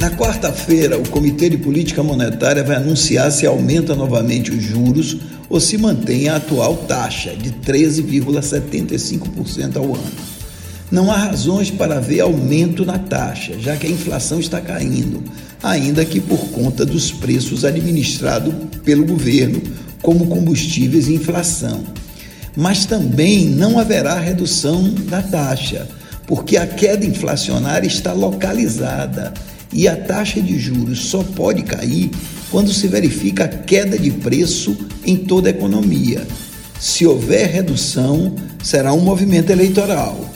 Na quarta-feira, o Comitê de Política Monetária vai anunciar se aumenta novamente os juros ou se mantém a atual taxa de 13,75% ao ano. Não há razões para haver aumento na taxa, já que a inflação está caindo, ainda que por conta dos preços administrados pelo governo, como combustíveis e inflação. Mas também não haverá redução da taxa, porque a queda inflacionária está localizada e a taxa de juros só pode cair quando se verifica queda de preço em toda a economia. Se houver redução, será um movimento eleitoral.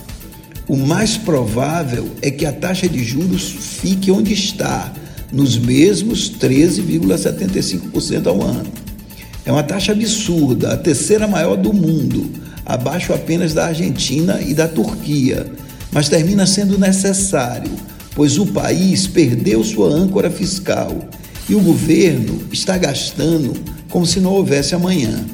O mais provável é que a taxa de juros fique onde está, nos mesmos 13,75% ao ano. É uma taxa absurda, a terceira maior do mundo, abaixo apenas da Argentina e da Turquia, mas termina sendo necessário, pois o país perdeu sua âncora fiscal e o governo está gastando como se não houvesse amanhã.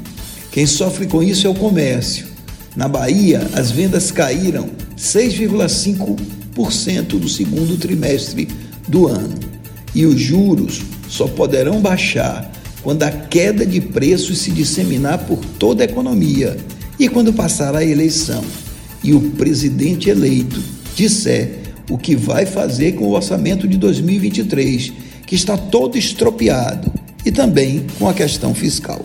Quem sofre com isso é o comércio. Na Bahia, as vendas caíram 6,5% do segundo trimestre do ano. E os juros só poderão baixar quando a queda de preços se disseminar por toda a economia e quando passar a eleição e o presidente eleito disser o que vai fazer com o orçamento de 2023, que está todo estropiado, e também com a questão fiscal.